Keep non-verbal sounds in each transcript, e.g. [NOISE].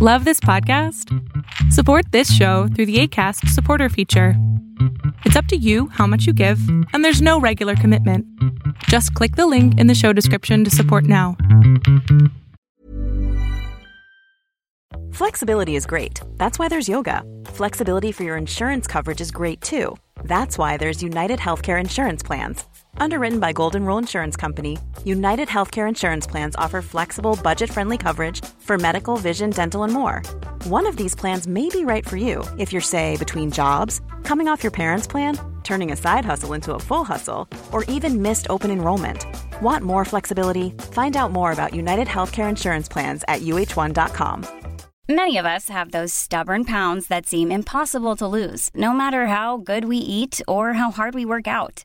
Love this podcast? Support this show through the ACAST supporter feature. It's up to you how much you give, and there's no regular commitment. Just click the link in the show description to support now. Flexibility is great. That's why there's yoga. Flexibility for your insurance coverage is great too. That's why there's United Healthcare Insurance Plans. Underwritten by Golden Rule Insurance Company, United Healthcare Insurance Plans offer flexible, budget friendly coverage for medical, vision, dental, and more. One of these plans may be right for you if you're, say, between jobs, coming off your parents' plan, turning a side hustle into a full hustle, or even missed open enrollment. Want more flexibility? Find out more about United Healthcare Insurance Plans at uh1.com. Many of us have those stubborn pounds that seem impossible to lose, no matter how good we eat or how hard we work out.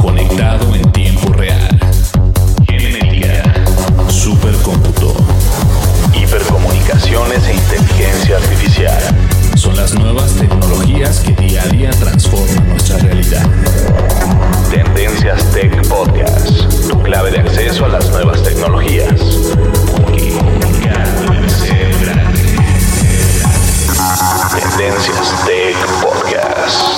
conectado en tiempo real. Genética, supercómputo, hipercomunicaciones e inteligencia artificial. Son las nuevas tecnologías que día a día transforman nuestra realidad. Tendencias Tech Podcast, tu clave de acceso a las nuevas tecnologías. Tendencias Tech Podcast.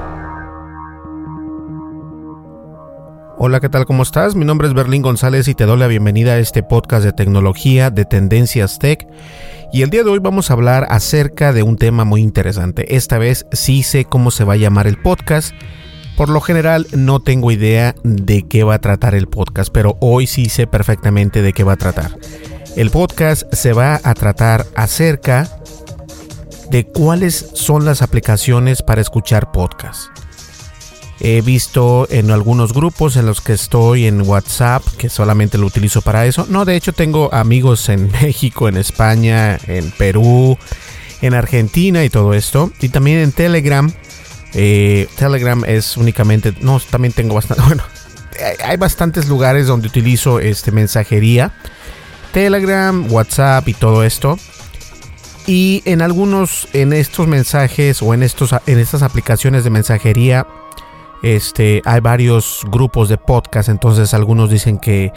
Hola, ¿qué tal? ¿Cómo estás? Mi nombre es Berlín González y te doy la bienvenida a este podcast de tecnología de Tendencias Tech. Y el día de hoy vamos a hablar acerca de un tema muy interesante. Esta vez sí sé cómo se va a llamar el podcast. Por lo general no tengo idea de qué va a tratar el podcast, pero hoy sí sé perfectamente de qué va a tratar. El podcast se va a tratar acerca de cuáles son las aplicaciones para escuchar podcasts. He visto en algunos grupos en los que estoy en WhatsApp, que solamente lo utilizo para eso. No, de hecho tengo amigos en [LAUGHS] México, en España, en Perú, en Argentina y todo esto. Y también en Telegram. Eh, Telegram es únicamente... No, también tengo bastante... [LAUGHS] Bueno, hay bastantes lugares donde utilizo este mensajería. Telegram, WhatsApp y todo esto. Y en algunos, en estos mensajes o en, estos, en estas aplicaciones de mensajería este, hay varios grupos de podcast, entonces algunos dicen que,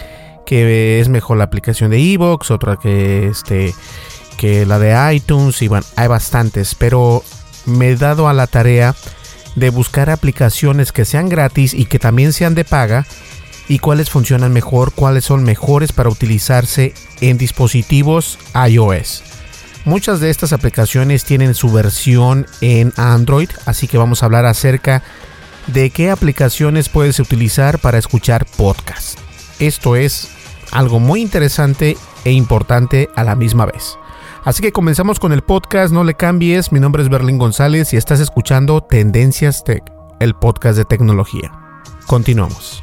que es mejor la aplicación de Evox, otra que, este, que la de iTunes, y bueno, hay bastantes, pero me he dado a la tarea de buscar aplicaciones que sean gratis y que también sean de paga y cuáles funcionan mejor, cuáles son mejores para utilizarse en dispositivos iOS. Muchas de estas aplicaciones tienen su versión en Android, así que vamos a hablar acerca qué aplicaciones puedes utilizar para escuchar podcast. Esto es algo muy interesante e importante a la misma vez. Así que comenzamos con el podcast, no le cambies, mi nombre es Berlín González y estás escuchando Tendencias Tech, el podcast de tecnología. Continuamos.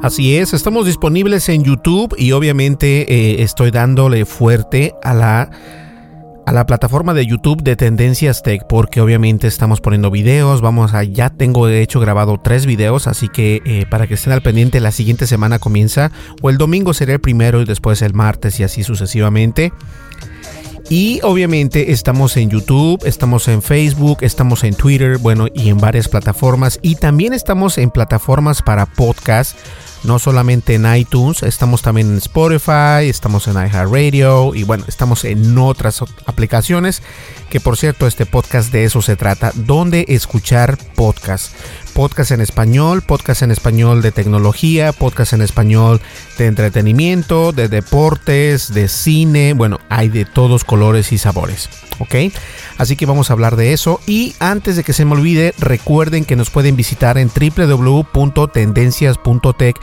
Así es, estamos disponibles en YouTube y obviamente eh, estoy dándole fuerte a la, a la plataforma de YouTube de Tendencias Tech porque obviamente estamos poniendo videos, vamos a, ya tengo de hecho grabado tres videos, así que eh, para que estén al pendiente la siguiente semana comienza o el domingo será el primero y después el martes y así sucesivamente. Y obviamente estamos en YouTube, estamos en Facebook, estamos en Twitter, bueno, y en varias plataformas. Y también estamos en plataformas para podcast no solamente en iTunes, estamos también en Spotify, estamos en iHeartRadio y bueno, estamos en otras aplicaciones que por cierto este podcast de eso se trata, donde escuchar podcast. Podcast en español, podcast en español de tecnología, podcast en español de entretenimiento, de deportes, de cine, bueno, hay de todos colores y sabores. ¿ok? Así que vamos a hablar de eso. Y antes de que se me olvide, recuerden que nos pueden visitar en www.tendencias.tech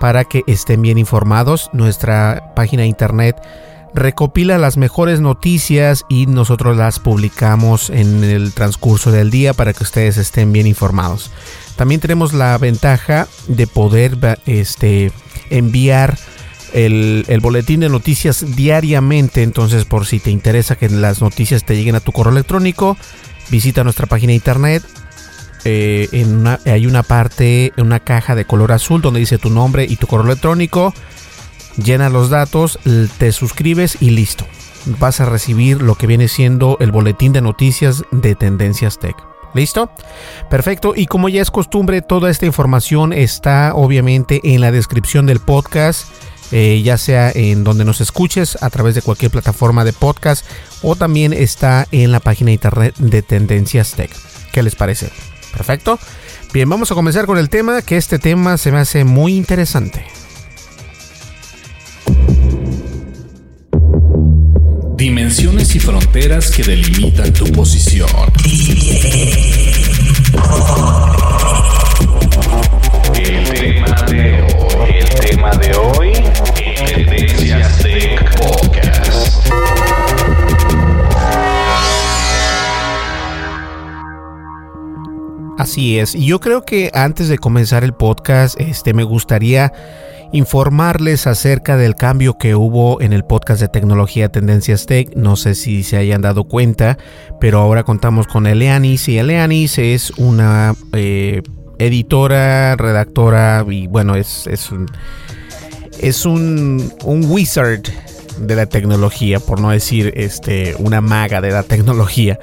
para que estén bien informados. Nuestra página de internet recopila las mejores noticias y nosotros las publicamos en el transcurso del día para que ustedes estén bien informados. También tenemos la ventaja de poder este, enviar el, boletín de noticias diariamente. Entonces, por si te interesa que las noticias te lleguen a tu correo electrónico, visita nuestra página de internet. Eh, hay una parte, una caja de color azul donde dice tu nombre y tu correo electrónico. Llena los datos, te suscribes y listo. Vas a recibir lo que viene siendo el boletín de noticias de Tendencias Tech. ¿Listo? Perfecto. Y como ya es costumbre, toda esta información está obviamente en la descripción del podcast. Eh, ya sea en donde nos escuches a través de cualquier plataforma de podcast o también está en la página de internet de Tendencias Tech. ¿Qué les parece? Perfecto. Bien, vamos a comenzar con el tema, que este tema se me hace muy interesante. Y fronteras que delimitan tu posición. El tema de hoy, el tema de hoy, Tendencias Tech Podcast. Así es. Y yo creo que antes de comenzar el podcast, este me gustaría informarles acerca del cambio que hubo en el podcast de tecnología Tendencias Tech. No sé si se hayan dado cuenta, pero ahora contamos con Eleanis y Eleanis es una eh, editora, redactora y bueno, es, es un, es un, un wizard de la tecnología, por no decir este, una maga de la tecnología.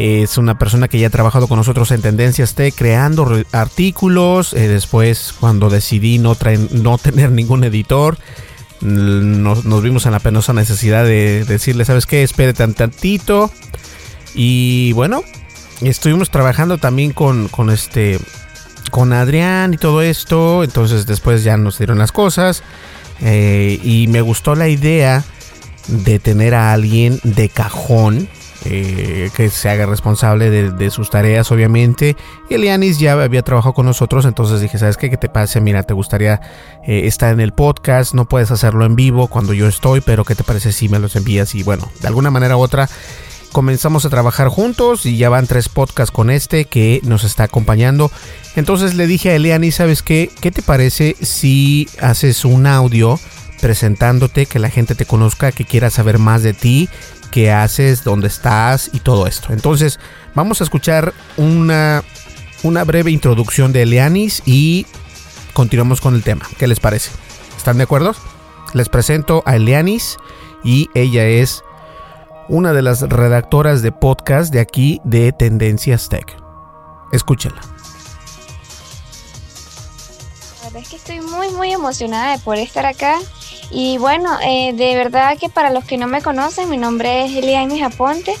Es una persona que ya ha trabajado con nosotros en Tendencias T, creando artículos. Eh, después, cuando decidí no, no tener [LAUGHS] ningún editor, nos, vimos en la penosa necesidad de decirle, ¿sabes qué? Espérate un tantito. Y bueno, estuvimos trabajando también con, con este con Adrián y todo esto. Entonces después ya nos dieron las cosas. Eh, y me gustó la idea de tener a alguien de cajón eh, que se haga responsable de, sus tareas, obviamente. Y Elianis ya había trabajado con nosotros, entonces dije, ¿sabes qué? ¿Qué te pasa? Mira, te gustaría eh, estar en el podcast, no puedes hacerlo en vivo cuando yo estoy, pero ¿qué te parece si me los envías? Y bueno, de alguna manera u otra comenzamos a trabajar juntos y ya van tres podcasts con este que nos está acompañando. Entonces le dije a Elianis, ¿sabes qué? ¿Qué te parece si haces un audio? presentándote, que la gente te conozca, que quiera saber más de ti qué haces, dónde estás y todo esto. Entonces, vamos a escuchar una, una breve introducción de Elianis y continuamos con el tema. ¿Qué les parece? ¿Están de acuerdo? Les presento a Elianis y ella es una de las redactoras de podcast de aquí de Tendencias Tech. Escúchenla. La verdad es que estoy muy muy emocionada de poder estar acá y bueno, eh, de verdad que para los que no me conocen, mi nombre es Eliane Aponte.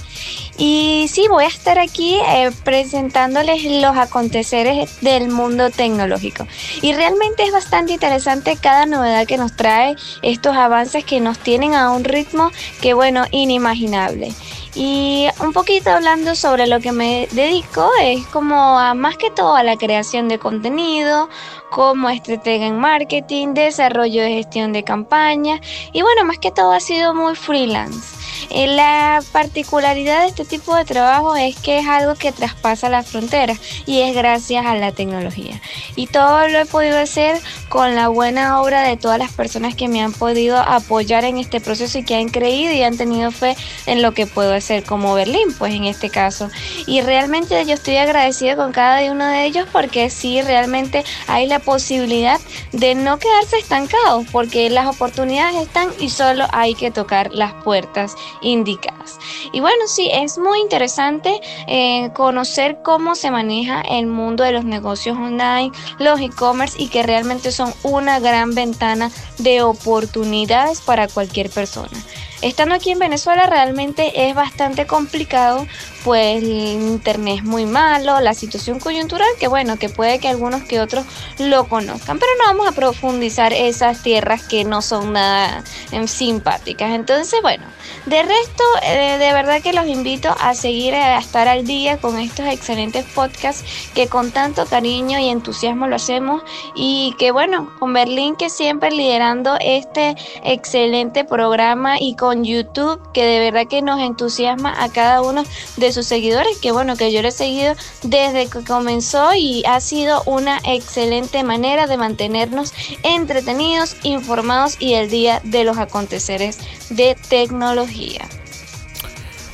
Y sí, voy a estar aquí eh, presentándoles los aconteceres del mundo tecnológico. Y realmente es bastante interesante cada novedad que nos trae, estos avances que nos tienen a un ritmo que, bueno, inimaginable. Y un poquito hablando sobre lo que me dedico, es como a, más que todo a la creación de contenido, como estratega en marketing, desarrollo de gestión de campañas y bueno, más que todo ha sido muy freelance. Eh, la particularidad de este tipo de trabajo es que es algo que traspasa las fronteras y es gracias a la tecnología. Y todo lo he podido hacer con la buena obra de todas las personas que me han podido apoyar en este proceso y que han creído y han tenido fe en lo que puedo hacer como Berlín, pues en este caso. Y realmente yo estoy agradecida con cada uno de ellos porque sí, realmente hay la posibilidad de no quedarse estancados porque las oportunidades están y solo hay que tocar las puertas indicadas. Y bueno, sí, es muy interesante eh, conocer cómo se maneja el mundo de los negocios online, los e-commerce y que realmente son una gran ventana de oportunidades para cualquier persona. Estando aquí en Venezuela realmente es bastante complicado, pues el internet es muy malo, la situación coyuntural, que bueno, que puede que algunos que otros lo conozcan, pero no vamos a profundizar esas tierras que no son nada em, simpáticas. Entonces, bueno, de resto, eh, de verdad que los invito a seguir eh, a estar al día con estos excelentes podcasts que con tanto cariño y entusiasmo lo hacemos y que bueno, con Berlín que siempre liderando este excelente programa y con con YouTube, que de verdad que nos entusiasma a cada uno de sus seguidores, que bueno, que yo lo he seguido desde que comenzó y ha sido una excelente manera de mantenernos entretenidos, informados y el día de los aconteceres de tecnología.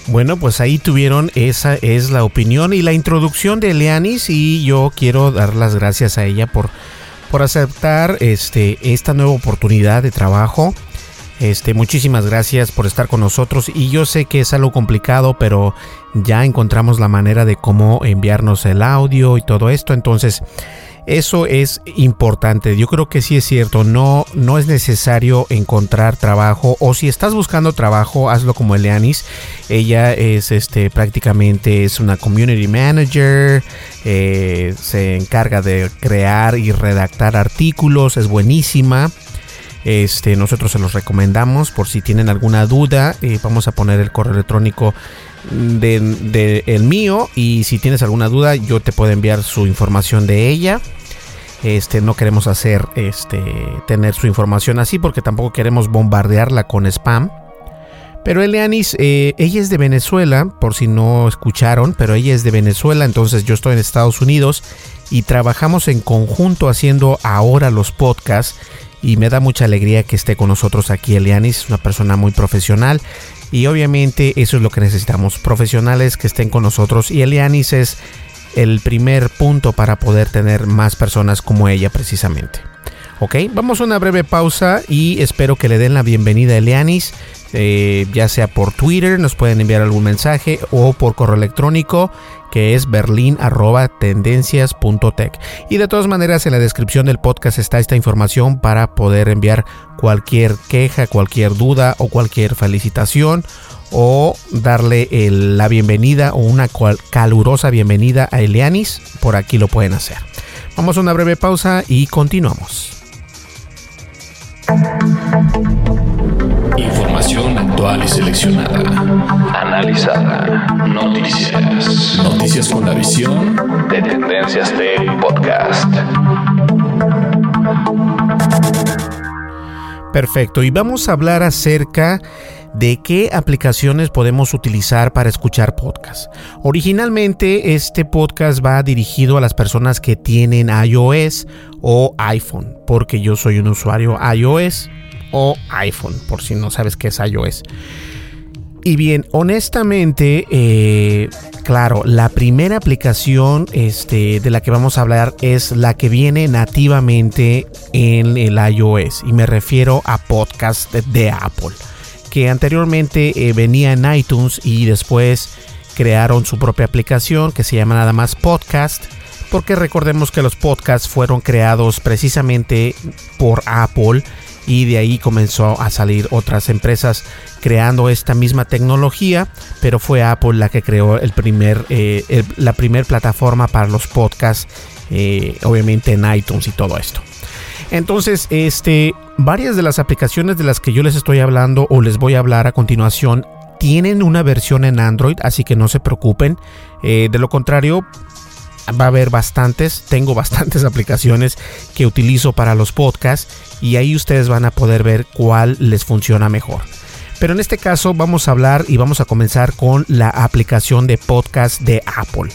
Bueno, pues ahí tuvieron, esa es la opinión y la introducción de Leanis y yo quiero dar las gracias a ella por, por aceptar este, esta nueva oportunidad de trabajo este, muchísimas gracias por estar con nosotros y yo sé que es algo complicado, pero ya encontramos la manera de cómo enviarnos el audio y todo esto, entonces eso es importante. Yo creo que sí es cierto, no no es necesario encontrar trabajo o si estás buscando trabajo, hazlo como Eleanis. Ella es este prácticamente es una community manager, eh, se encarga de crear y redactar artículos, es buenísima. Este, nosotros se los recomendamos por si tienen alguna duda. Eh, vamos a poner el correo electrónico de, el mío y si tienes alguna duda yo te puedo enviar su información de ella. Este, no queremos hacer este, tener su información así porque tampoco queremos bombardearla con spam. Pero Eleanis, eh, ella es de Venezuela, por si no escucharon, pero ella es de Venezuela, entonces yo estoy en Estados Unidos y trabajamos en conjunto haciendo ahora los podcasts y me da mucha alegría que esté con nosotros aquí Elianis, una persona muy profesional y obviamente eso es lo que necesitamos, profesionales que estén con nosotros y Elianis es el primer punto para poder tener más personas como ella precisamente. Ok, vamos a una breve pausa y espero que le den la bienvenida a Elianis. Eh, ya sea por Twitter, nos pueden enviar algún mensaje o por correo electrónico que es berlin.tendencias.tech. Y de todas maneras en la descripción del podcast está esta información para poder enviar cualquier queja, cualquier duda o cualquier felicitación o darle la bienvenida o una calurosa bienvenida a Elianis, por aquí lo pueden hacer. Vamos a una breve pausa y continuamos. Información actual y seleccionada. Analizada. Noticias. Noticias con la visión de Tendencias Tech Podcast. Perfecto, y vamos a hablar acerca de qué aplicaciones podemos utilizar para escuchar podcast. Originalmente este podcast va dirigido a las personas que tienen iOS o iPhone, porque yo soy un usuario iOS o iPhone, por si no sabes qué es iOS. Y bien, honestamente, eh, claro, la primera aplicación este, de la que vamos a hablar es la que viene nativamente en el iOS. Y me refiero a podcast de Apple, que anteriormente eh, venía en iTunes y después crearon su propia aplicación que se llama nada más Podcast. Porque recordemos que los podcasts fueron creados precisamente por Apple y de ahí comenzó a salir otras empresas creando esta misma tecnología, pero fue Apple la que creó el primer, eh, la primera plataforma para los podcasts, eh, obviamente en iTunes y todo esto. Entonces, este, varias de las aplicaciones de las que yo les estoy hablando o les voy a hablar a continuación tienen una versión en Android, así que no se preocupen. Eh, de lo contrario, va a haber bastantes, tengo bastantes [LAUGHS] aplicaciones que utilizo para los podcasts y ahí ustedes van a poder ver cuál les funciona mejor. Pero en este caso vamos a hablar y vamos a comenzar con la aplicación de podcast de Apple.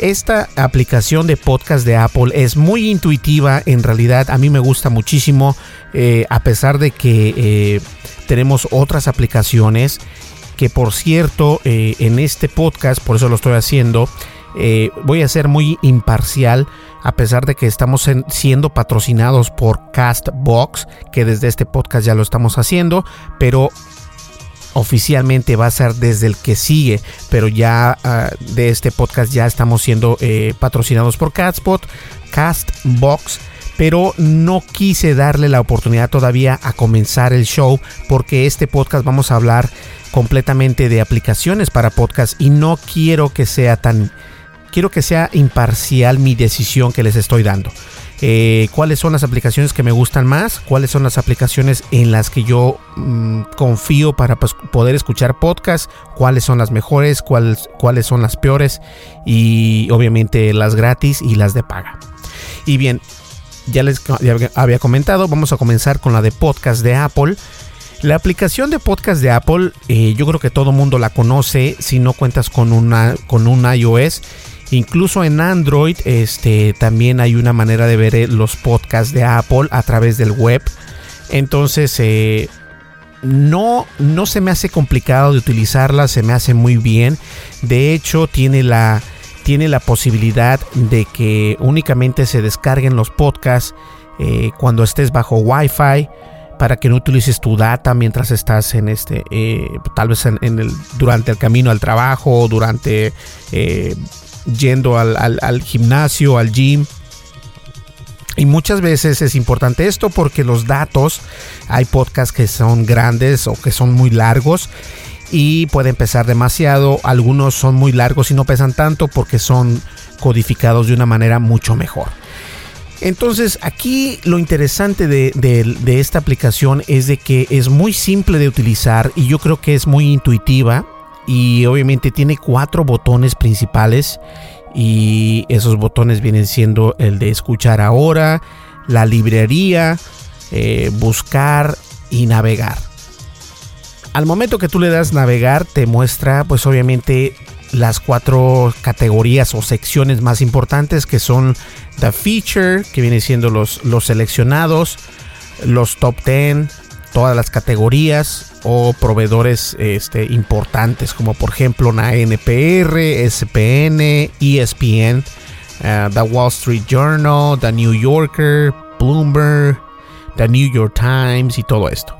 Esta aplicación de podcast de Apple es muy intuitiva, en realidad a mí me gusta muchísimo, eh, a pesar de que eh, tenemos otras aplicaciones que por cierto eh, en este podcast, por eso lo estoy haciendo, voy a ser muy imparcial a pesar de que estamos siendo patrocinados por Castbox, que desde este podcast ya lo estamos haciendo, pero oficialmente va a ser desde el que sigue, pero ya ah, de este podcast ya estamos siendo eh, patrocinados por Catspot, Castbox. Pero no quise darle la oportunidad todavía a comenzar el show porque este podcast vamos a hablar completamente de aplicaciones para podcast y no quiero que sea tan quiero que sea imparcial mi decisión que les estoy dando. Eh, cuáles son las aplicaciones que me gustan más, cuáles son las aplicaciones en las que yo mm, confío para pues, poder escuchar podcast, cuáles son las mejores, cuáles, cuáles son las peores y obviamente las gratis y las de paga. Y bien, ya les había comentado, vamos a comenzar con la de podcast de Apple. La aplicación de podcast de Apple, eh, yo creo que todo mundo la conoce si no cuentas con, una, con un iOS Incluso en Android este, también hay una manera de ver eh, los podcasts de Apple a través del web. Entonces, eh, no, no se me hace complicado de utilizarla, se me hace muy bien. De hecho, tiene la, tiene la posibilidad de que únicamente se descarguen los podcasts eh, cuando estés bajo Wi-Fi para que no utilices tu data mientras estás en este tal vez en, el durante el camino al trabajo durante yendo al, gimnasio, al gym. Y muchas veces es importante esto porque los datos, hay podcasts que son grandes o que son muy largos y pueden pesar demasiado. Algunos son muy largos y no pesan tanto porque son codificados de una manera mucho mejor. Entonces aquí lo interesante de, de, esta aplicación es de que es muy simple de utilizar y yo creo que es muy intuitiva y obviamente tiene cuatro botones principales y esos botones vienen siendo el de escuchar ahora, la librería, eh, buscar y navegar. Al momento que tú le das navegar te muestra pues obviamente las cuatro categorías o secciones más importantes que son the feature que viene siendo los, los seleccionados, los top 10, todas las categorías o proveedores este, importantes como por ejemplo la NPR, SPN, ESPN, uh, The Wall Street Journal, The New Yorker, Bloomberg, The New York Times y todo esto.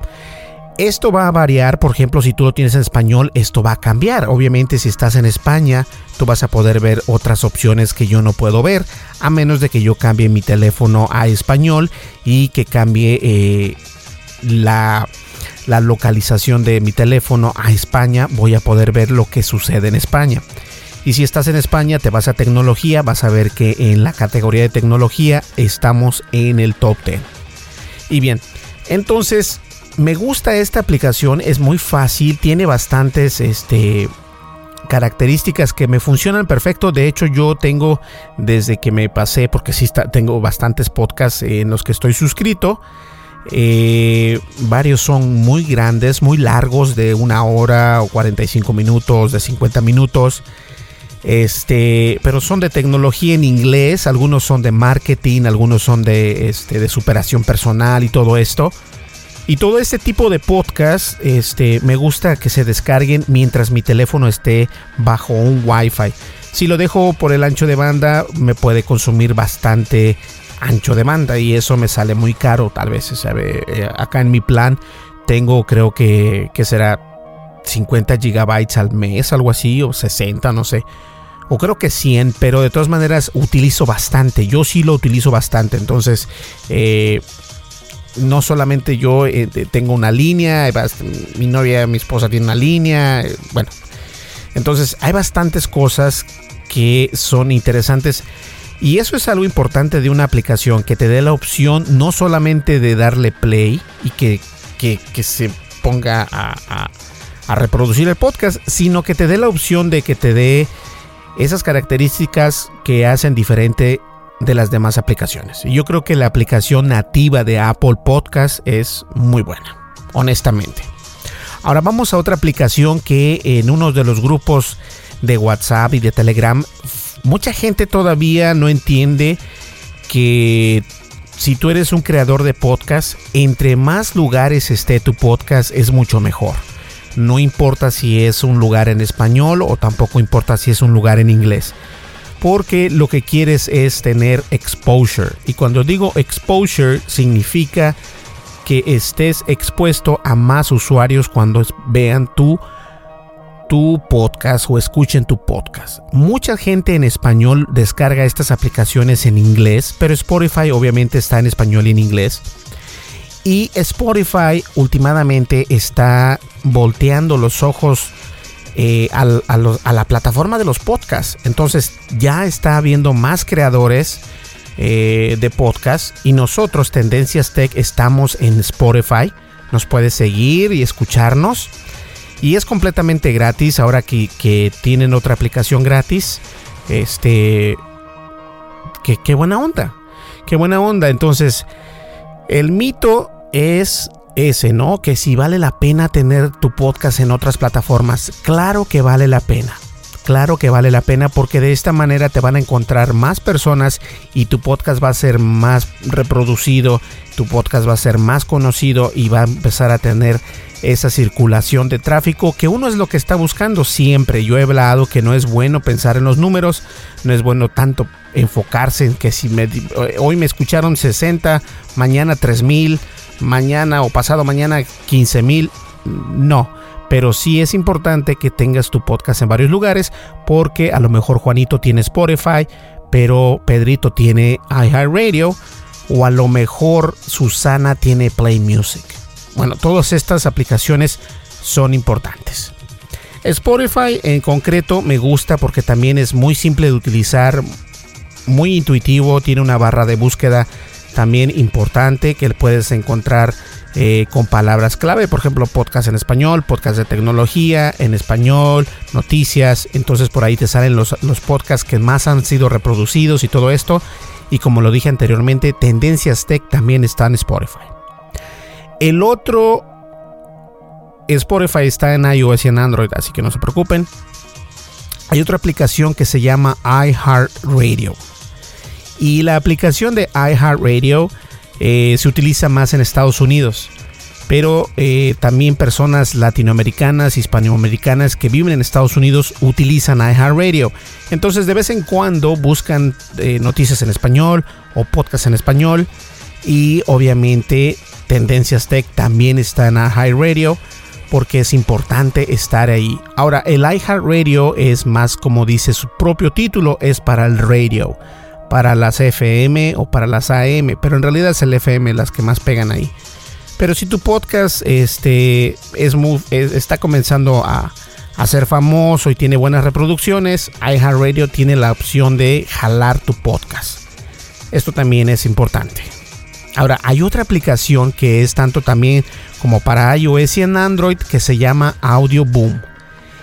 Esto va a variar, por ejemplo, si tú lo tienes en español, esto va a cambiar. Obviamente, si estás en España, tú vas a poder ver otras opciones que yo no puedo ver, a menos de que yo cambie mi teléfono a español y que cambie eh, la, localización de mi teléfono a España, voy a poder ver lo que sucede en España. Y si estás en España, te vas a tecnología, vas a ver que en la categoría de tecnología estamos en el top 10. Y bien, entonces me gusta esta aplicación, es muy fácil, tiene bastantes este, características que me funcionan perfecto. De hecho, yo tengo desde que me pasé, porque sí tengo bastantes podcasts en los que estoy suscrito. Eh, varios son muy grandes, muy largos, de una hora o 45 minutos, de 50 minutos. Este, pero son de tecnología en inglés, algunos son de marketing, algunos son de, este, de superación personal y todo esto. Y todo este tipo de podcast, este, me gusta que se descarguen mientras mi teléfono esté bajo un Wi-Fi. Si lo dejo por el ancho de banda, me puede consumir bastante ancho de banda y eso me sale muy caro tal vez. ¿sabe? Eh, acá en mi plan tengo creo que, que será 50 gigabytes al mes, algo así, o 60, no sé. O creo que 100, pero de todas maneras utilizo bastante. Yo sí lo utilizo bastante. Entonces, eh, no solamente yo eh, tengo una línea, mi novia, mi esposa tiene una línea. bueno, entonces hay bastantes cosas que son interesantes. Y eso es algo importante de una aplicación, que te dé la opción no solamente de darle play y que, se ponga a, reproducir el podcast, sino que te dé la opción de que te dé esas características que hacen diferente de las demás aplicaciones. Y yo creo que la aplicación nativa de Apple Podcast es muy buena, honestamente. Ahora vamos a otra aplicación que en uno de los grupos de WhatsApp y de Telegram, mucha gente todavía no entiende que si tú eres un creador de podcast, entre más lugares esté tu podcast es mucho mejor. No importa si es un lugar en español o tampoco importa si es un lugar en inglés. Porque lo que quieres es tener exposure. Y cuando digo exposure significa que estés expuesto a más usuarios cuando vean tu, tu podcast o escuchen tu podcast. Mucha gente en español descarga estas aplicaciones en inglés, pero Spotify obviamente está en español y en inglés. Y Spotify últimamente está volteando los ojos eh, a, la plataforma de los podcasts. Entonces ya está habiendo más creadores eh, de podcast y nosotros, Tendencias Tech, estamos en Spotify. Nos puedes seguir y escucharnos. Y es completamente gratis. Ahora que, que tienen otra aplicación gratis. Este. Que, qué buena onda. Qué buena onda. Entonces, el mito es ese, ¿no? Que si vale la pena tener tu podcast en otras plataformas. Claro que vale la pena claro que vale la pena porque de esta manera te van a encontrar más personas y tu podcast va a ser más reproducido, tu podcast va a ser más conocido y va a empezar a tener esa circulación de tráfico que uno es lo que está buscando siempre. Yo he hablado que no es bueno pensar en los números, no es bueno tanto enfocarse en que si hoy me escucharon 60, mañana 3000, mañana o pasado mañana 15000, no pero sí es importante que tengas tu podcast en varios lugares porque a lo mejor Juanito tiene Spotify, pero Pedrito tiene iHeartRadio o a lo mejor Susana tiene Play Music. Bueno, todas estas aplicaciones son importantes. Spotify en concreto me gusta porque también es muy simple de utilizar, muy intuitivo, tiene una barra de búsqueda también importante que puedes encontrar eh, con palabras clave, por ejemplo, podcast en español, podcast de tecnología en español, noticias, entonces por ahí te salen los, los podcasts que más han sido reproducidos y todo esto. Y como lo dije anteriormente, Tendencias Tech también está en Spotify. El otro Spotify está en iOS y en Android, así que no se preocupen. Hay otra aplicación que se llama iHeartRadio. Y la aplicación de iHeartRadio eh, se utiliza más en Estados Unidos. Pero eh, también personas latinoamericanas, hispanoamericanas que viven en Estados Unidos utilizan iHeartRadio. Entonces de vez en cuando buscan eh, noticias en español o podcast en español. Y obviamente Tendencias Tech también está en iHeartRadio porque es importante estar ahí. Ahora, el iHeartRadio es más como dice su propio título, es para el radio para las FM o para las AM, pero en realidad es el FM las que más pegan ahí. Pero si tu podcast este, es muy, está comenzando a, a, ser famoso y tiene buenas reproducciones, iHeartRadio tiene la opción de jalar tu podcast. Esto también es importante. Ahora, hay otra aplicación que es tanto también como para iOS y en Android que se llama Audio Boom.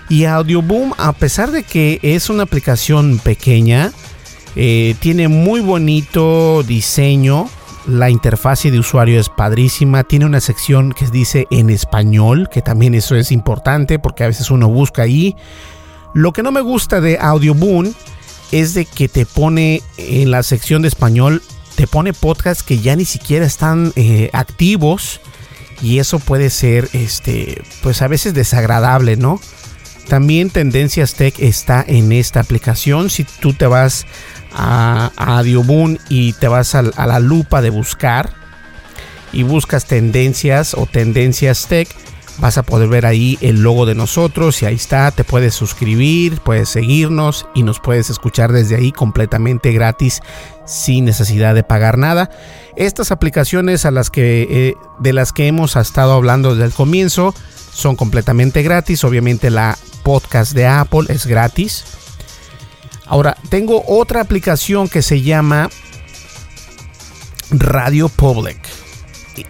Y Audio Boom, a pesar de que es una aplicación pequeña, eh, tiene muy bonito diseño. La interfaz de usuario es padrísima. Tiene una sección que dice en español, que también eso es importante porque a veces uno busca ahí. Lo que no me gusta de Audioboom es de que te pone en la sección de español, te pone podcasts que ya ni siquiera están eh, activos y eso puede ser, este, pues a veces desagradable, ¿no? También Tendencias Tech está en esta aplicación. Si tú te vas a, a y te vas a, la lupa de buscar y buscas tendencias o tendencias tech, vas a poder ver ahí el logo de nosotros y ahí está, te puedes suscribir, puedes seguirnos y nos puedes escuchar desde ahí completamente gratis sin necesidad de pagar nada. Estas aplicaciones a las que, eh, de las que hemos estado hablando desde el comienzo son completamente gratis, obviamente la podcast de Apple es gratis. Ahora, tengo otra aplicación que se llama Radio Public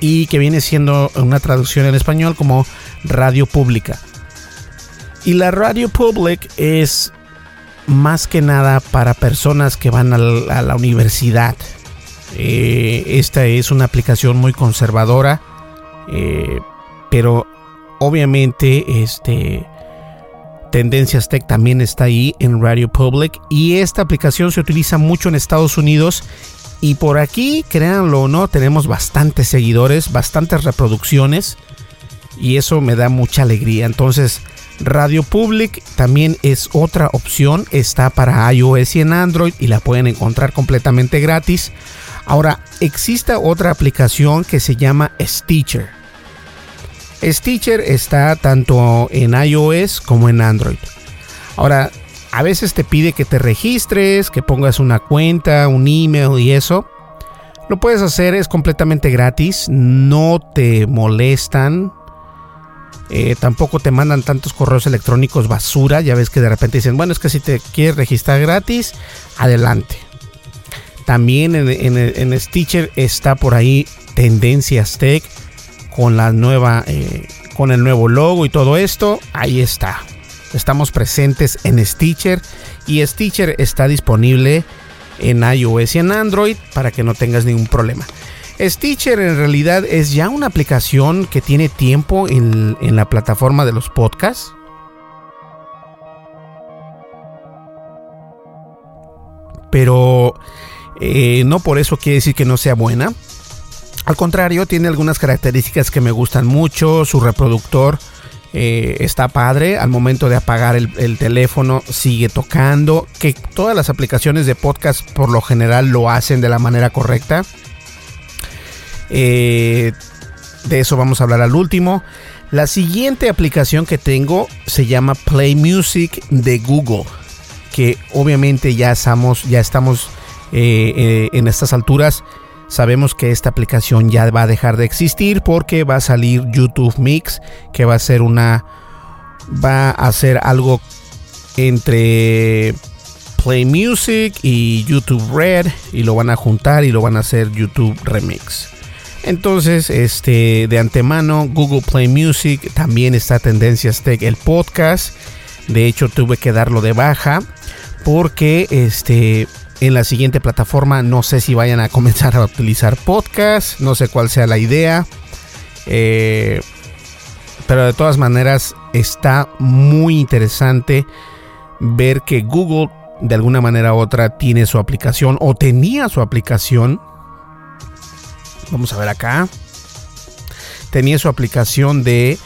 y que viene siendo una traducción en español como Radio Pública. Y la Radio Public es más que nada para personas que van a la, universidad. Eh, esta es una aplicación muy conservadora, eh, pero obviamente, este Tendencias Tech también está ahí en Radio Public y esta aplicación se utiliza mucho en Estados Unidos y por aquí, créanlo o no, tenemos bastantes seguidores, bastantes reproducciones y eso me da mucha alegría. Entonces, Radio Public también es otra opción, está para iOS y en Android y la pueden encontrar completamente gratis. Ahora, existe otra aplicación que se llama Stitcher. Stitcher está tanto en iOS como en Android. Ahora, a veces te pide que te registres, que pongas una cuenta, un email y eso. Lo puedes hacer, es completamente gratis, no te molestan, eh, tampoco te mandan tantos correos electrónicos basura. Ya ves que de repente dicen, bueno, es que si te quieres registrar gratis, adelante. También en, Stitcher está por ahí Tendencias Tech con la nueva, eh, con el nuevo logo y todo esto. Ahí está. Estamos presentes en Stitcher y Stitcher está disponible en iOS y en Android para que no tengas ningún problema. Stitcher en realidad es ya una aplicación que tiene tiempo en, la plataforma de los podcasts. Pero eh, no por eso quiere decir que no sea buena. Al contrario, tiene algunas características que me gustan mucho. Su reproductor eh, está padre. Al momento de apagar el, el, teléfono sigue tocando. Que todas las aplicaciones de podcast por lo general lo hacen de la manera correcta. Eh, de eso vamos a hablar al último. La siguiente aplicación que tengo se llama Play Music de Google, que obviamente ya estamos, ya estamos eh, en estas alturas. Sabemos que esta aplicación ya va a dejar de existir porque va a salir YouTube Mix, que va a ser una, va a ser algo entre Play Music y YouTube Red y lo van a juntar y lo van a hacer YouTube Remix. Entonces, este, de antemano, Google Play Music también está Tendencias Tech, el podcast. De hecho, tuve que darlo de baja porque este, en la siguiente plataforma no sé si vayan a comenzar a utilizar podcast, no sé cuál sea la idea. Eh, pero de todas maneras está muy interesante ver que Google de alguna manera u otra tiene su aplicación o tenía su aplicación Vamos a ver acá. Tenía su aplicación de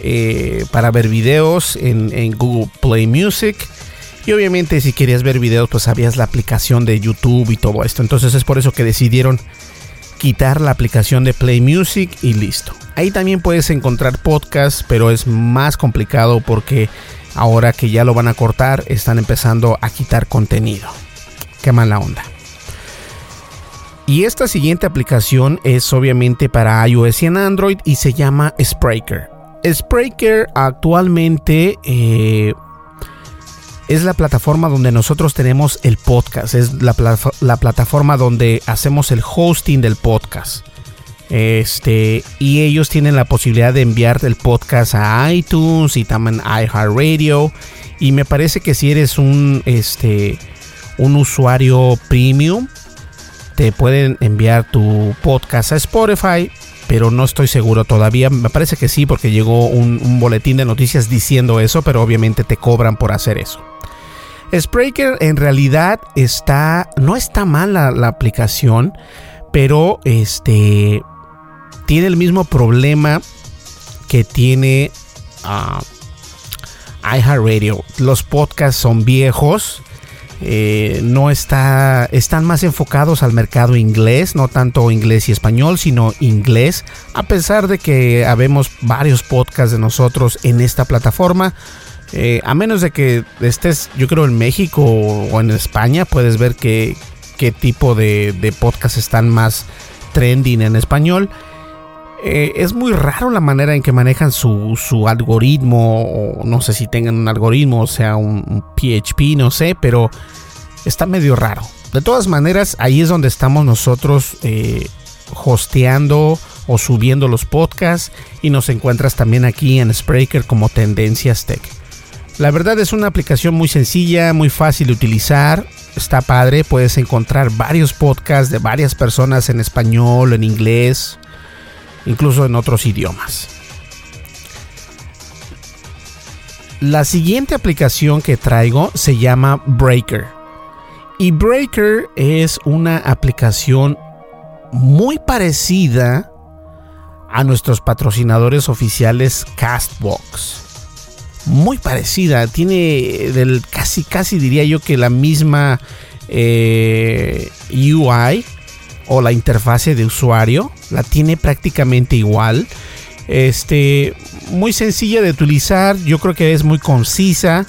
eh, para ver videos en, Google Play Music. Y obviamente si querías ver videos, pues habías la aplicación de YouTube y todo esto. Entonces es por eso que decidieron quitar la aplicación de Play Music y listo. Ahí también puedes encontrar podcasts, pero es más complicado porque ahora que ya lo van a cortar, están empezando a quitar contenido. Qué mala onda. Y esta siguiente aplicación es obviamente para iOS y en Android y se llama Spreaker. Spreaker actualmente eh, es la plataforma donde nosotros tenemos el podcast, es la, plataforma donde hacemos el hosting del podcast. Este, y ellos tienen la posibilidad de enviar el podcast a iTunes y también a iHeartRadio. Y me parece que si eres un, este, un usuario premium, te pueden enviar tu podcast a Spotify, pero no estoy seguro todavía. Me parece que sí, porque llegó un, boletín de noticias diciendo eso, pero obviamente te cobran por hacer eso. Spreaker en realidad está, no está mal la, aplicación, pero este tiene el mismo problema que tiene uh, iHeartRadio. Los podcasts son viejos eh, no está, están más enfocados al mercado inglés, no tanto inglés y español, sino inglés, a pesar de que habemos varios podcasts de nosotros en esta plataforma. Eh, a menos de que estés, yo creo, en México o en España, puedes ver qué, qué tipo de, de podcasts están más trending en español. Eh, es muy raro la manera en que manejan su, su, algoritmo, o no sé si tengan un algoritmo, o sea, un, PHP, no sé, pero está medio raro. De todas maneras, ahí es donde estamos nosotros eh, hosteando o subiendo los podcasts y nos encuentras también aquí en Spreaker como Tendencias Tech. La verdad es una aplicación muy sencilla, muy fácil de utilizar, está padre, puedes encontrar varios podcasts de varias personas en español, en inglés, incluso en otros idiomas. La siguiente aplicación que traigo se llama Breaker. Y Breaker es una aplicación muy parecida a nuestros patrocinadores oficiales Castbox. Muy parecida, tiene del casi casi diría yo que la misma eh, UI o la interfase de usuario, la tiene prácticamente igual. Este, muy sencilla de utilizar, yo creo que es muy concisa.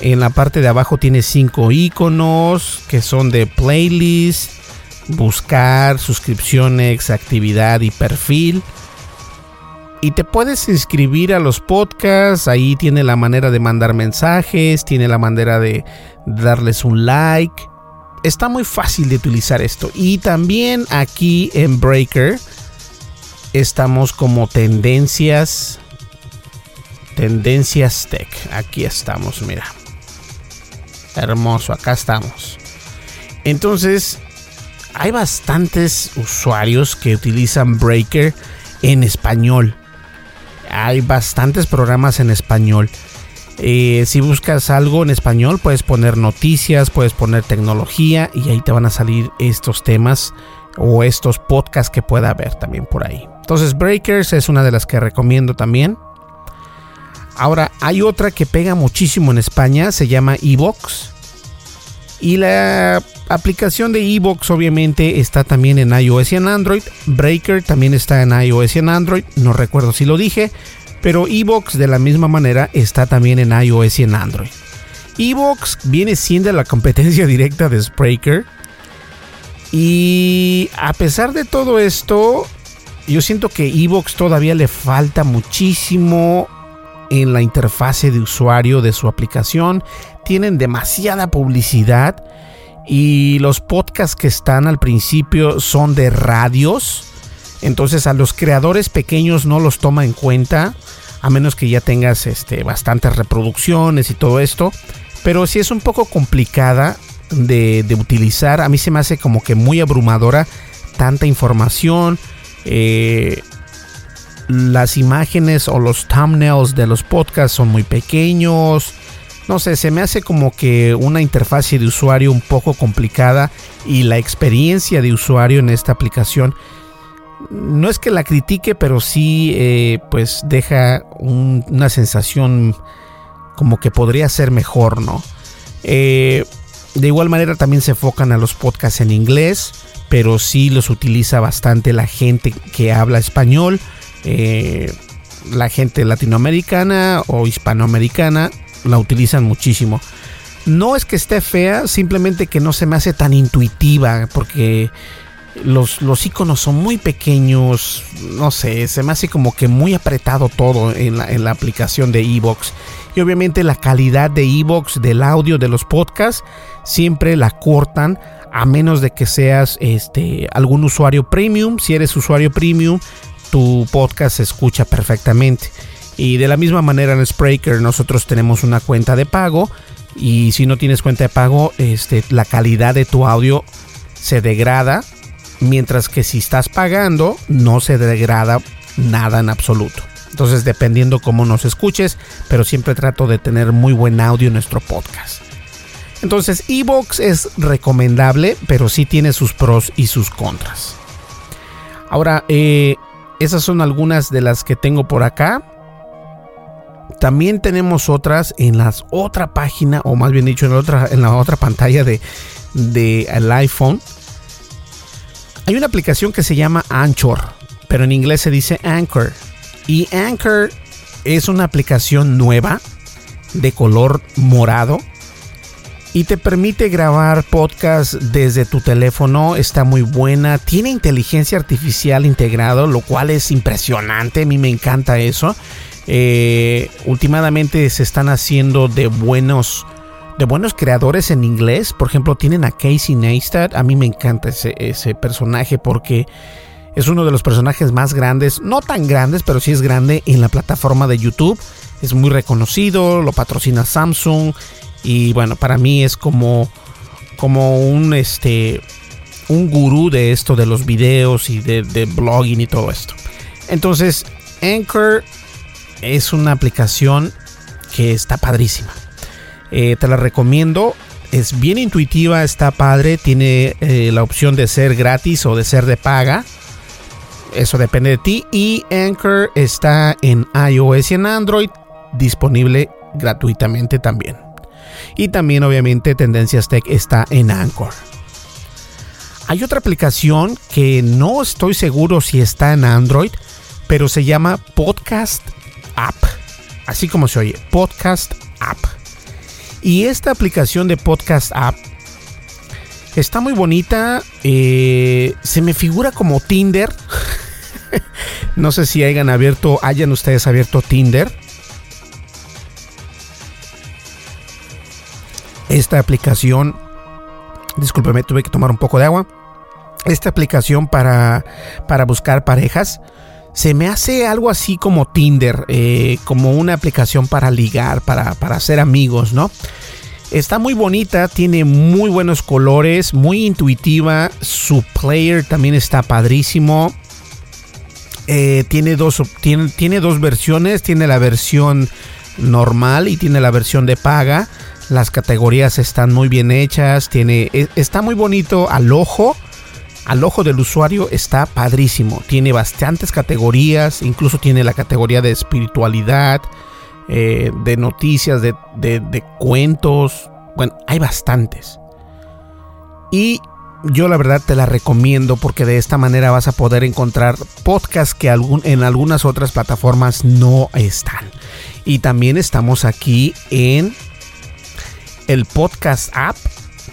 En la parte de abajo tiene cinco iconos que son de playlist, buscar, suscripciones, actividad y perfil. Y te puedes inscribir a los podcasts, ahí tiene la manera de mandar mensajes, tiene la manera de darles un like. Está muy fácil de utilizar esto. Y también aquí en Breaker estamos como tendencias. Tendencias Tech. Aquí estamos, mira. Hermoso, acá estamos. Entonces, hay bastantes usuarios que utilizan Breaker en español. Hay bastantes programas en español. Eh, si buscas algo en español, puedes poner noticias, puedes poner tecnología y ahí te van a salir estos temas o estos podcasts que pueda haber también por ahí. Entonces, Breakers es una de las que recomiendo también. Ahora, hay otra que pega muchísimo en España, se llama Evox. Y la aplicación de Evox obviamente está también en iOS y en Android. Breaker también está en iOS y en Android. No recuerdo si lo dije. Pero Evox de la misma manera está también en iOS y en Android. Evox viene siendo la competencia [LAUGHS] directa de Spreaker. Y a pesar de todo esto, yo siento que Evox todavía le falta muchísimo en la interfase de usuario de su aplicación. Tienen demasiada publicidad y los podcasts que están al principio son de radios. Entonces a los creadores pequeños no los toma en cuenta, a menos que ya tengas este, bastantes reproducciones y todo esto. Pero si es un poco complicada de, utilizar. A mí se me hace como que muy abrumadora tanta información. Eh, las imágenes o los thumbnails de los podcasts son muy pequeños. No sé, se me hace como que una interfase de usuario un poco complicada y la experiencia de usuario en esta aplicación no es que la critique, pero sí eh, pues deja una sensación como que podría ser mejor, ¿no? Eh, de igual manera también se enfocan a los podcasts en inglés, pero sí los utiliza bastante la gente que habla español, eh, la gente latinoamericana o hispanoamericana la utilizan muchísimo. No es que esté fea, simplemente que no se me hace tan intuitiva porque los, los iconos son muy pequeños, no sé, se me hace como que muy apretado todo en la, aplicación de Evox. Y obviamente la calidad de Evox, del audio de los podcasts, siempre la cortan a menos de que seas este, algún usuario premium. Si eres usuario premium, tu podcast se escucha perfectamente. Y de la misma manera en Spreaker nosotros tenemos una cuenta de pago y si no tienes cuenta de pago, este, la calidad de tu audio se degrada, mientras que si estás pagando no se degrada nada en absoluto. Entonces dependiendo cómo nos escuches, pero siempre trato de tener muy buen audio en nuestro podcast. Entonces Evox es recomendable, pero sí tiene sus pros y sus contras. Ahora, eh, esas son algunas de las que tengo por acá. También tenemos otras en la otra página, o más bien dicho, en la otra, en la otra pantalla de, el iPhone. Hay una aplicación que se llama Anchor, pero en inglés se dice Anchor. Y Anchor es una aplicación nueva de color morado y te permite grabar podcast desde tu teléfono. Está muy buena. Tiene inteligencia artificial integrado, lo cual es impresionante. A mí me encanta eso. Eh, últimamente se están haciendo de buenos de buenos creadores en inglés. Por ejemplo, tienen a Casey Neistat. A mí me encanta ese, ese personaje porque es uno de los personajes más grandes, no tan grandes, pero sí es grande en la plataforma de YouTube. Es muy reconocido, lo patrocina Samsung y bueno, para mí es como como un este un gurú de esto de los videos y de, de blogging y todo esto. Entonces, Anchor es una aplicación que está padrísima. Eh, te la recomiendo. Es bien intuitiva, está padre. Tiene eh, la opción de ser gratis o de ser de paga. Eso depende de ti. Y Anchor está en iOS y en Android. Disponible gratuitamente también. Y también obviamente Tendencias Tech está en Anchor. Hay otra aplicación que no estoy seguro si está en Android, pero se llama Podcast App. Así como se oye, Podcast App. Y esta aplicación de Podcast App está muy bonita. Eh, se me figura como Tinder. [LAUGHS] no sé si hayan abierto, hayan ustedes abierto Tinder. Esta aplicación, discúlpeme, tuve que tomar un poco de agua esta aplicación para, para buscar parejas se me hace algo así como Tinder, eh, como una aplicación para ligar, para, para hacer amigos, ¿no? Está muy bonita, tiene muy buenos colores, muy intuitiva. Su player también está padrísimo. Eh, tiene, dos, tiene, tiene dos versiones. Tiene la versión normal y tiene la versión de paga. Las categorías están muy bien hechas. Tiene, e, está muy bonito al ojo al ojo del usuario está padrísimo. Tiene bastantes categorías, incluso tiene la categoría de espiritualidad, eh, de noticias, de, cuentos. Bueno, hay bastantes. Y yo la verdad te la recomiendo porque de esta manera vas a poder encontrar podcasts que en algunas otras plataformas no están. Y también estamos aquí en el podcast app.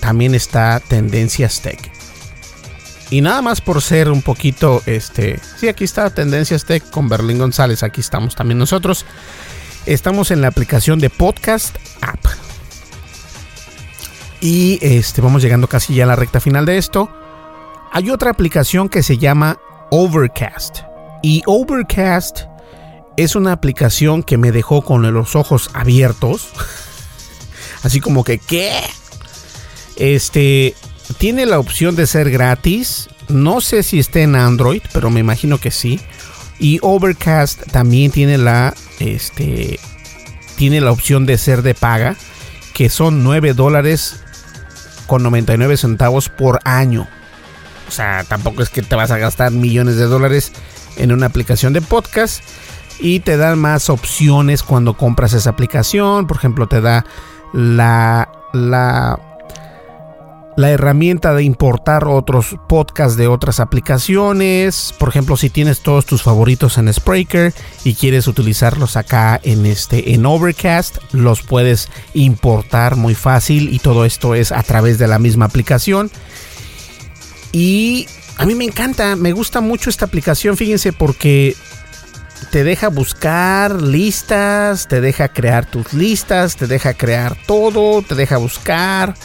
También está Tendencias Tech. Y nada más por ser un poquito, este, sí, aquí está Tendencias Tech con Berlín González, aquí estamos también nosotros. Estamos en la aplicación de Podcast App. Y este, vamos llegando casi ya a la recta final de esto. Hay otra aplicación que se llama Overcast. Y Overcast es una aplicación que me dejó con los ojos abiertos. [LAUGHS] Así como que, ¿qué? Este, tiene la opción de ser gratis. No sé si está en Android, pero me imagino que sí. Y Overcast también tiene la, este, tiene la opción de ser de paga, que son 9 dólares con 99 centavos por año. O sea, tampoco es que te vas a gastar millones de dólares en una aplicación de podcast. Y te dan más opciones cuando compras esa aplicación. Por ejemplo, te da la, la la herramienta de importar otros podcasts de otras aplicaciones. Por ejemplo, si tienes todos tus favoritos en Spreaker y quieres utilizarlos acá en este en Overcast, los puedes importar muy fácil y todo esto es a través de la misma aplicación. Y a mí me encanta, me gusta mucho esta aplicación, fíjense porque te deja buscar listas, te deja crear tus listas, te deja crear todo, te deja buscar.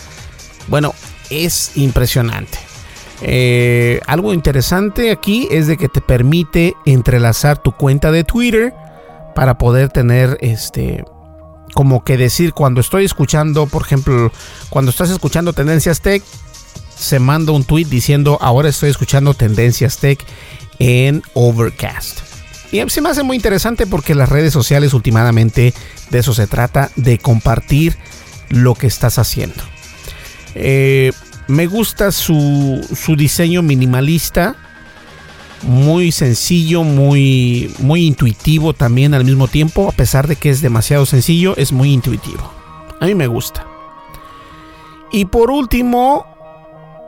Bueno, es impresionante. Eh, algo interesante aquí es de que te permite entrelazar tu cuenta de Twitter para poder tener este como que decir cuando estoy escuchando, por ejemplo, cuando estás escuchando Tendencias Tech, se manda un tweet diciendo ahora estoy escuchando Tendencias Tech en Overcast. Y se me hace muy interesante porque las redes sociales últimamente de eso se trata, de compartir lo que estás haciendo. Eh, me gusta su, diseño minimalista, muy sencillo, muy, muy intuitivo también al mismo tiempo, a pesar de que es demasiado sencillo, es muy intuitivo. A mí me gusta. Y por último,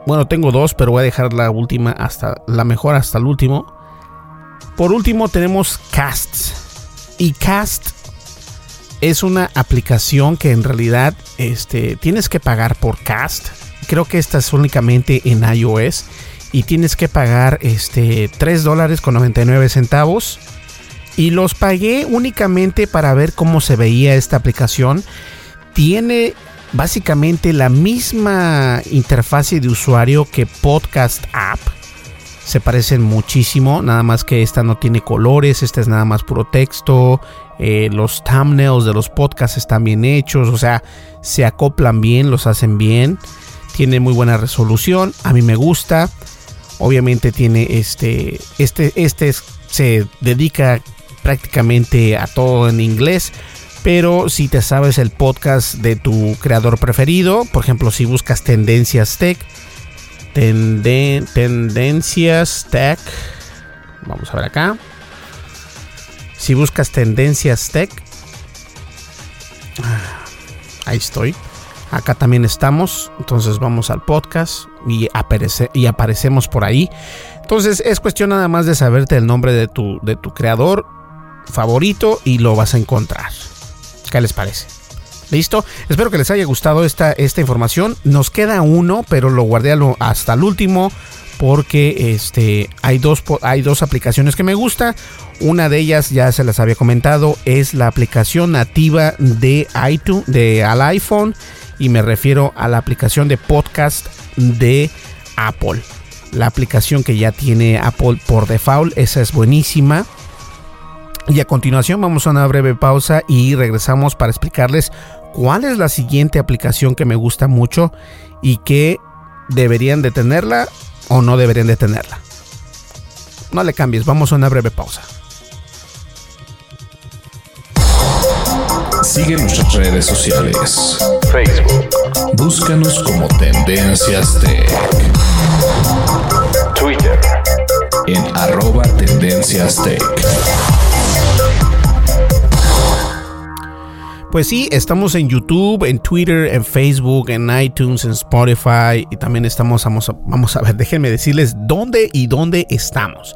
bueno, tengo dos, pero voy a dejar la última hasta la mejor hasta el último. Por último tenemos Cast. Y Cast es una aplicación que en realidad este, tienes que pagar por Cast. Creo que esta es únicamente en iOS y tienes que pagar este 3 dólares con 99 centavos. Y los pagué únicamente para ver cómo se veía esta aplicación. Tiene básicamente la misma interfase de usuario que Podcast App. Se parecen muchísimo, nada más que esta no tiene colores, esta es nada más puro texto. Eh, los thumbnails de los podcasts están bien hechos, o sea, se acoplan bien, los hacen bien. Tiene muy buena resolución, a mí me gusta. Obviamente tiene este, este, este se dedica prácticamente a todo en inglés, Pero si te sabes el podcast de tu creador preferido, por ejemplo, si buscas Tendencias Tech, Tendencias Tech, vamos a ver acá. Si buscas Tendencias Tech, ah, ahí estoy. Acá también estamos. Entonces vamos al podcast y, y aparecemos por ahí. Entonces es cuestión nada más de saberte el nombre de tu, de tu creador favorito y lo vas a encontrar. ¿Qué les parece? ¿Listo? Espero que les haya gustado esta, esta información. Nos queda uno, pero lo guardé hasta el último porque este, hay, dos, hay dos aplicaciones que me gusta. Una de ellas ya se las había comentado, es la aplicación nativa de iTunes, de, al iPhone, y me refiero a la aplicación de podcast de Apple la aplicación que ya tiene Apple por default. Esa es buenísima. Y a continuación vamos a una breve pausa y regresamos para explicarles cuál es la siguiente aplicación que me gusta mucho y que deberían de tenerla o no deberían de tenerla. No le cambies, vamos a una breve pausa. Sigue nuestras redes sociales. Facebook. Búscanos como Tendencias Tech. Twitter. En arroba Tendencias Tech. Pues sí, estamos en YouTube, en Twitter, en Facebook, en iTunes, en Spotify y también estamos, vamos a, vamos a ver, [LAUGHS] déjenme decirles dónde y dónde estamos.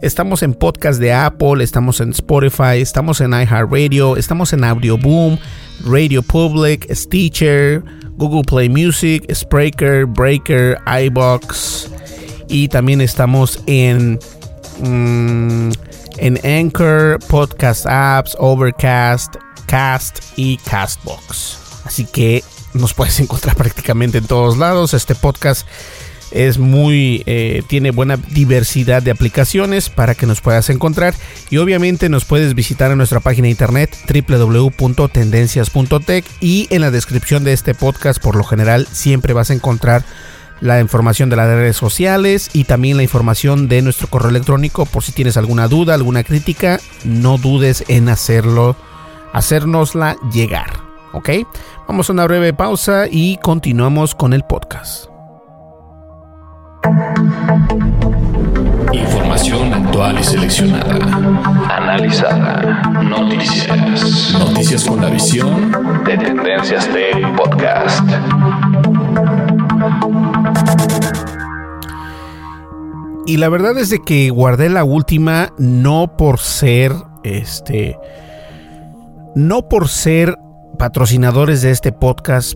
Estamos en podcast de Apple, estamos en Spotify, estamos en iHeartRadio, estamos en Audio Boom, Radio Public, Stitcher, Google Play Music, Spreaker, Breaker, iBox y también estamos en mm, en Anchor, Podcast Apps, Overcast, Cast y Castbox. Así que nos puedes [LAUGHS] encontrar prácticamente en todos lados. Este podcast es muy eh, tiene buena diversidad de aplicaciones para que nos puedas encontrar y obviamente nos puedes visitar en nuestra página de internet www.tendencias.tech y en la descripción de este podcast por lo general siempre vas a encontrar la información de las redes sociales y también la información de nuestro correo electrónico por si tienes alguna duda, alguna crítica, no dudes en hacerlo, hacérnosla llegar, ¿ok? Vamos a una breve pausa y continuamos con el podcast. Información actual y seleccionada. Analizada. Noticias. Noticias con la visión de Tendencias de Podcast. Y la verdad es de que guardé la última no por ser este no por ser patrocinadores de este podcast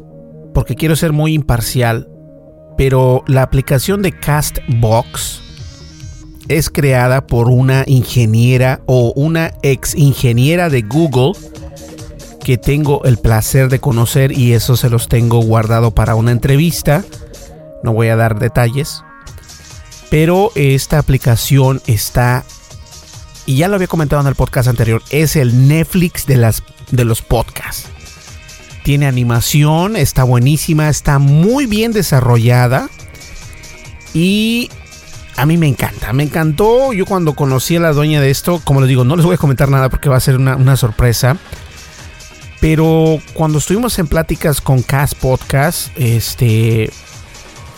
porque quiero ser muy imparcial pero la aplicación de Castbox es creada por una ingeniera o una ex ingeniera de Google que tengo el placer de conocer y eso se los tengo guardado para una entrevista. No voy a dar detalles. Pero esta aplicación está, y ya lo había comentado en el podcast anterior, es el Netflix de, las, de los podcasts tiene animación, está buenísima, está muy bien desarrollada y a mí me encanta, me encantó. Yo cuando conocí a la dueña de esto, como les digo, no les voy a comentar nada porque va a ser una, sorpresa. Pero cuando estuvimos en pláticas con Cast Podcast, este,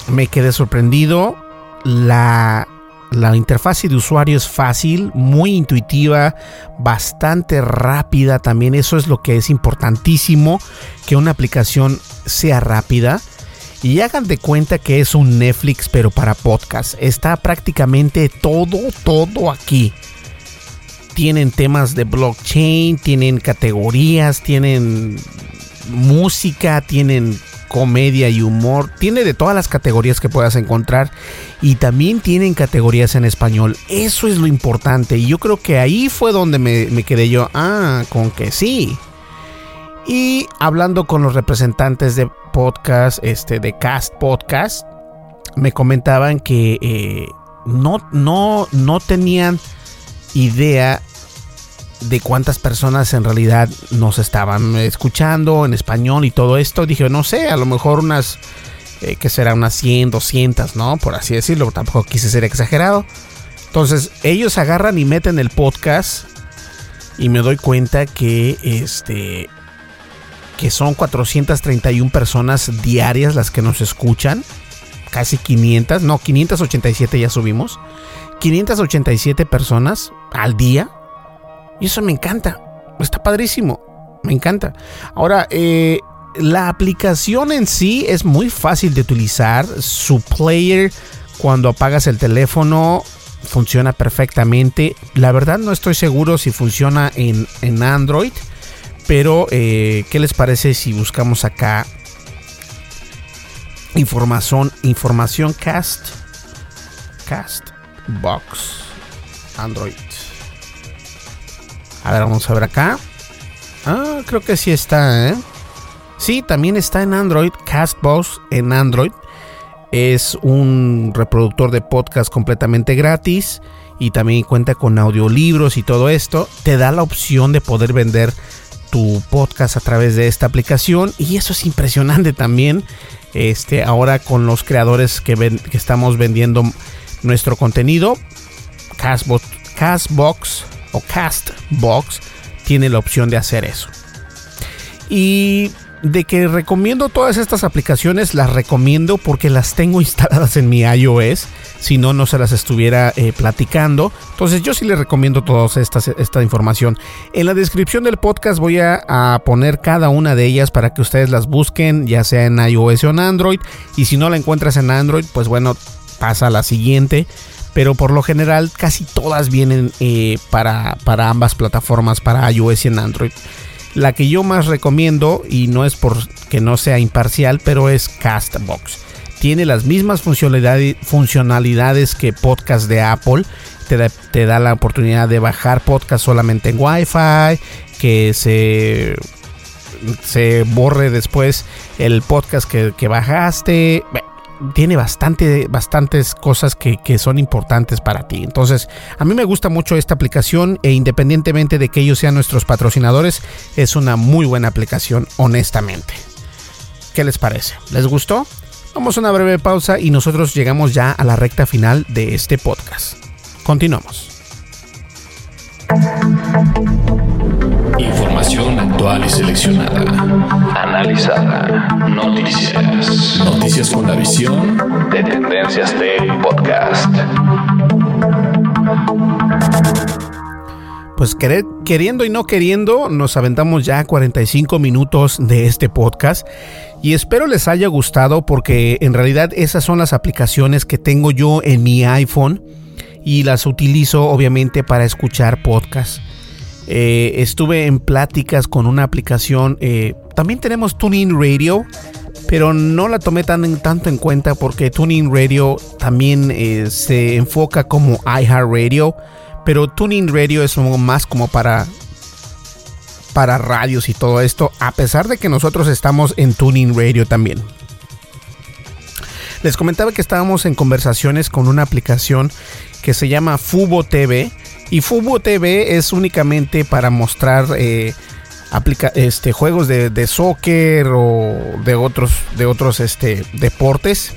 me quedé sorprendido. La, la interfaz de usuario es fácil, muy intuitiva, bastante rápida también. Eso es lo que es importantísimo, que una aplicación sea rápida. Y hagan de cuenta que es un Netflix pero para podcast. Está prácticamente todo, todo aquí. Tienen temas de blockchain, tienen categorías, tienen música, tienen comedia y humor. Tiene de todas las categorías que puedas encontrar y también tienen categorías en español. Eso es lo importante y yo creo que ahí fue donde me, quedé yo. Ah, con que sí. Y hablando con los representantes de podcast, este, de Cast Podcast, me comentaban que eh, no, no, no tenían idea de cuántas personas en realidad nos estaban escuchando en español y todo esto. Dije, no sé, a lo mejor unas, eh, que será unas 100, 200, ¿no? Por así decirlo, tampoco quise ser exagerado. Entonces, ellos agarran y meten el podcast y me doy cuenta que este que son 431 personas diarias las que nos escuchan, casi 500, no, 587 ya subimos. 587 personas al día. Y eso me encanta. Está padrísimo. Me encanta. Ahora, eh, la aplicación en sí es muy fácil de utilizar. Su player, cuando apagas el teléfono, funciona perfectamente. La verdad no estoy seguro si funciona en, en Android. Pero, eh, ¿qué les parece si buscamos acá información, información cast, cast box, Android? A ver, vamos a ver acá. Ah, creo que sí está, ¿eh? Sí, también está en Android, Castbox en Android. Es un reproductor de podcast completamente gratis y también cuenta con audiolibros y todo esto. Te da la opción de poder vender tu podcast a través de esta aplicación y eso es impresionante también. Este, ahora con los creadores que, estamos vendiendo nuestro contenido, Castbox o Castbox tiene la opción de hacer eso. Y de que recomiendo todas estas aplicaciones, las recomiendo porque las tengo [LAUGHS] instaladas en mi iOS si no, no se las estuviera eh, platicando. Entonces yo sí les recomiendo toda esta información. En la descripción del podcast voy a, a, poner cada una de ellas para que ustedes las busquen, ya sea en iOS o en Android. Y si no la encuentras en Android, pues bueno, pasa a la siguiente. Pero por lo general casi todas vienen eh, para, para ambas plataformas, para iOS y en Android. La que yo más recomiendo, y no es porque no sea imparcial, pero es Castbox tiene las mismas funcionalidades que podcast de Apple. Te da, la oportunidad de bajar podcast solamente en Wi-Fi, que se, se borre después el podcast que, bajaste. Tiene bastante, bastantes cosas que, que, son importantes para ti. Entonces, a mí me gusta mucho esta aplicación e independientemente de que ellos sean nuestros patrocinadores, es una muy buena aplicación, honestamente. ¿Qué les parece? ¿Les gustó? Vamos a una breve pausa y nosotros llegamos ya a la recta final de este podcast. Continuamos. Información actual y seleccionada. Analizada. Noticias. Noticias con la visión de Tendencias Tech Podcast. Pues queriendo y no queriendo, nos aventamos ya 45 minutos de este podcast y espero les haya gustado porque en realidad esas son las aplicaciones que tengo yo en mi iPhone y las utilizo obviamente para escuchar podcast. Eh, estuve en pláticas con una aplicación, eh, también tenemos Tuning Radio, pero no la tomé tan, tanto en cuenta porque Tuning Radio también eh, se enfoca como iHeartRadio. Pero Tuning Radio es más como para para radios y todo esto, a pesar de que nosotros estamos en Tuning Radio también. Les comentaba que estábamos en conversaciones con una aplicación que se llama Fubo TV y Fubo TV es únicamente para mostrar eh, este, juegos de, de, soccer o de otros, de otros este, deportes.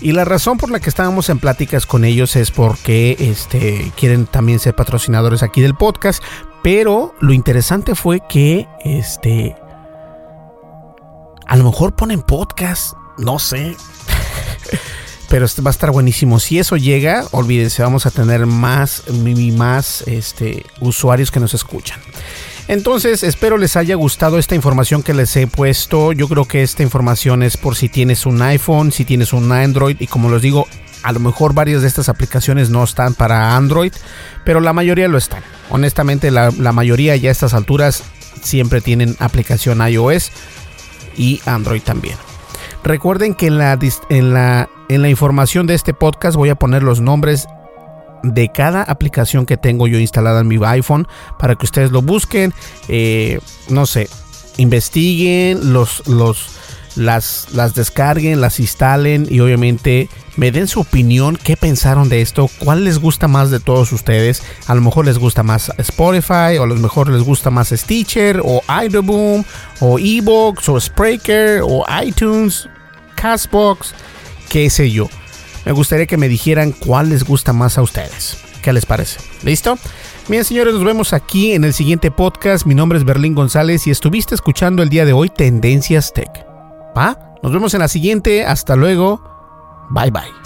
Y la razón por la que estábamos en pláticas con ellos es porque este, quieren también ser patrocinadores aquí del podcast. Pero lo interesante fue que este. A lo mejor ponen podcast. No sé. Pero va a estar buenísimo. Si eso llega, olvídense, vamos a tener más y más este, usuarios que nos escuchan. Entonces, espero les haya gustado esta información que les he puesto. Yo creo que esta información es por si tienes un iPhone, si tienes un Android y como les digo, a lo mejor varias de estas aplicaciones no están para Android, pero la mayoría lo están. Honestamente, la, mayoría ya a estas alturas siempre tienen aplicación iOS y Android también. Recuerden que en la, en la, en la información de este podcast voy a poner los nombres de cada aplicación que tengo yo instalada en mi iPhone para que ustedes lo busquen, eh, no sé, investiguen, los, los, las, las descarguen, las instalen y obviamente me den su opinión, qué pensaron de esto, cuál les gusta más de todos ustedes. A lo mejor les gusta más Spotify, o a lo mejor les gusta más Stitcher, o Idleboom, o Ebox, o Spreaker, o iTunes, Castbox, qué sé yo. Me gustaría que me dijeran cuál les gusta más a ustedes. ¿Qué les parece? ¿Listo? Bien, señores, nos vemos aquí en el siguiente podcast. Mi nombre es Berlín González y estuviste escuchando el día de hoy Tendencias Tech. ¿Va? Nos vemos en la siguiente. Hasta luego. Bye bye.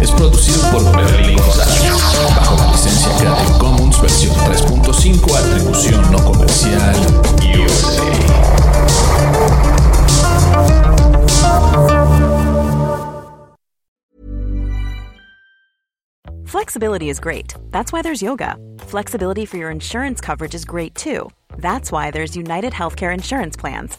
es producido por Berlín González bajo la licencia Creative Commons versión 3.5 atribución no comercial. Flexibility is great. That's why there's yoga. Flexibility for your insurance coverage is great too. That's why there's United Healthcare Insurance Plans.